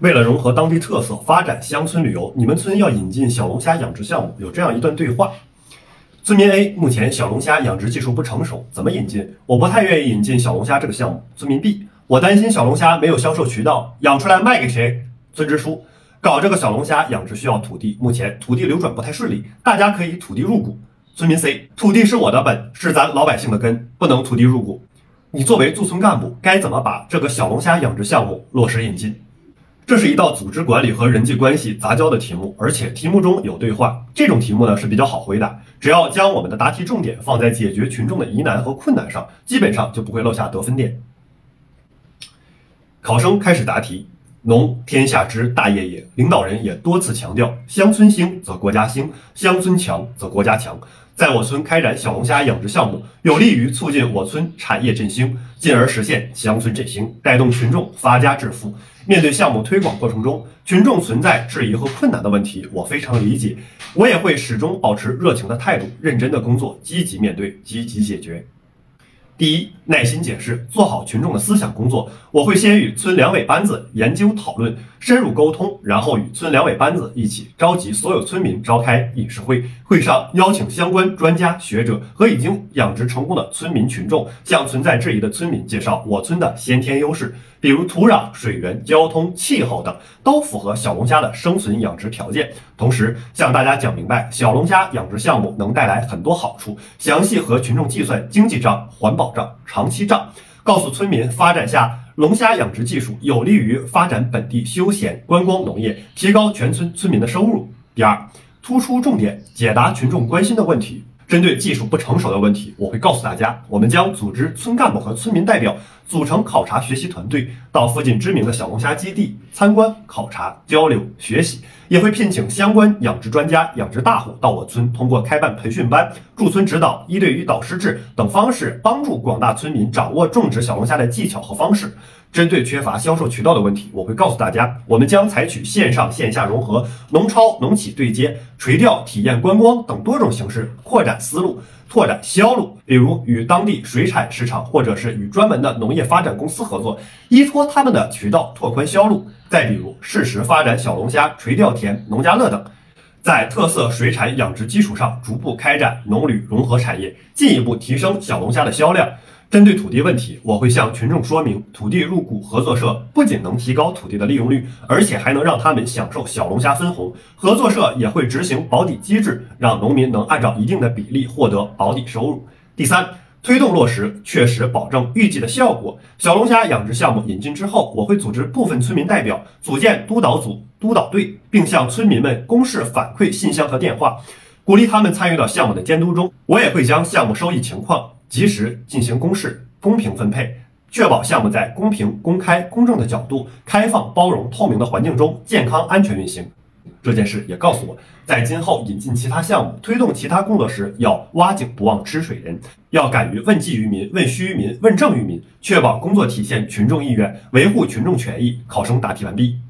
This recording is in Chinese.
为了融合当地特色，发展乡村旅游，你们村要引进小龙虾养殖项目。有这样一段对话：村民 A 目前小龙虾养殖技术不成熟，怎么引进？我不太愿意引进小龙虾这个项目。村民 B 我担心小龙虾没有销售渠道，养出来卖给谁？村支书搞这个小龙虾养殖需要土地，目前土地流转不太顺利，大家可以土地入股。村民 C 土地是我的本，是咱老百姓的根，不能土地入股。你作为驻村干部，该怎么把这个小龙虾养殖项目落实引进？这是一道组织管理和人际关系杂交的题目，而且题目中有对话。这种题目呢是比较好回答，只要将我们的答题重点放在解决群众的疑难和困难上，基本上就不会落下得分点。考生开始答题：农天下之大业也，领导人也多次强调，乡村兴则国家兴，乡村强则国家强。在我村开展小龙虾养殖项目，有利于促进我村产业振兴，进而实现乡村振兴，带动群众发家致富。面对项目推广过程中群众存在质疑和困难的问题，我非常理解，我也会始终保持热情的态度，认真的工作，积极面对，积极解决。第一，耐心解释，做好群众的思想工作。我会先与村两委班子研究讨论，深入沟通，然后与村两委班子一起召集所有村民召开议事会。会上邀请相关专家学者和已经养殖成功的村民群众，向存在质疑的村民介绍我村的先天优势，比如土壤、水源、交通、气候等都符合小龙虾的生存养殖条件。同时向大家讲明白，小龙虾养殖项目能带来很多好处，详细和群众计算经济账、环保。账长期账，告诉村民发展下龙虾养殖技术有利于发展本地休闲观光农业，提高全村村民的收入。第二，突出重点，解答群众关心的问题。针对技术不成熟的问题，我会告诉大家，我们将组织村干部和村民代表组成考察学习团队，到附近知名的小龙虾基地参观、考察、交流、学习，也会聘请相关养殖专家、养殖大户到我村，通过开办培训班、驻村指导、一对一导师制等方式，帮助广大村民掌握种植小龙虾的技巧和方式。针对缺乏销售渠道的问题，我会告诉大家，我们将采取线上线下融合、农超农企对接、垂钓体验观光等多种形式，扩展思路，拓展销路。比如与当地水产市场，或者是与专门的农业发展公司合作，依托他们的渠道拓宽销路。再比如适时发展小龙虾垂钓田、农家乐等，在特色水产养殖基础上，逐步开展农旅融合产业，进一步提升小龙虾的销量。针对土地问题，我会向群众说明，土地入股合作社不仅能提高土地的利用率，而且还能让他们享受小龙虾分红。合作社也会执行保底机制，让农民能按照一定的比例获得保底收入。第三，推动落实，确实保证预计的效果。小龙虾养殖项目引进之后，我会组织部分村民代表组建督导组、督导队，并向村民们公示反馈信箱和电话，鼓励他们参与到项目的监督中。我也会将项目收益情况。及时进行公示，公平分配，确保项目在公平、公开、公正的角度、开放、包容、透明的环境中健康安全运行。这件事也告诉我，在今后引进其他项目、推动其他工作时，要挖井不忘吃水人，要敢于问计于民、问需于民、问政于民，确保工作体现群众意愿，维护群众权益。考生答题完毕。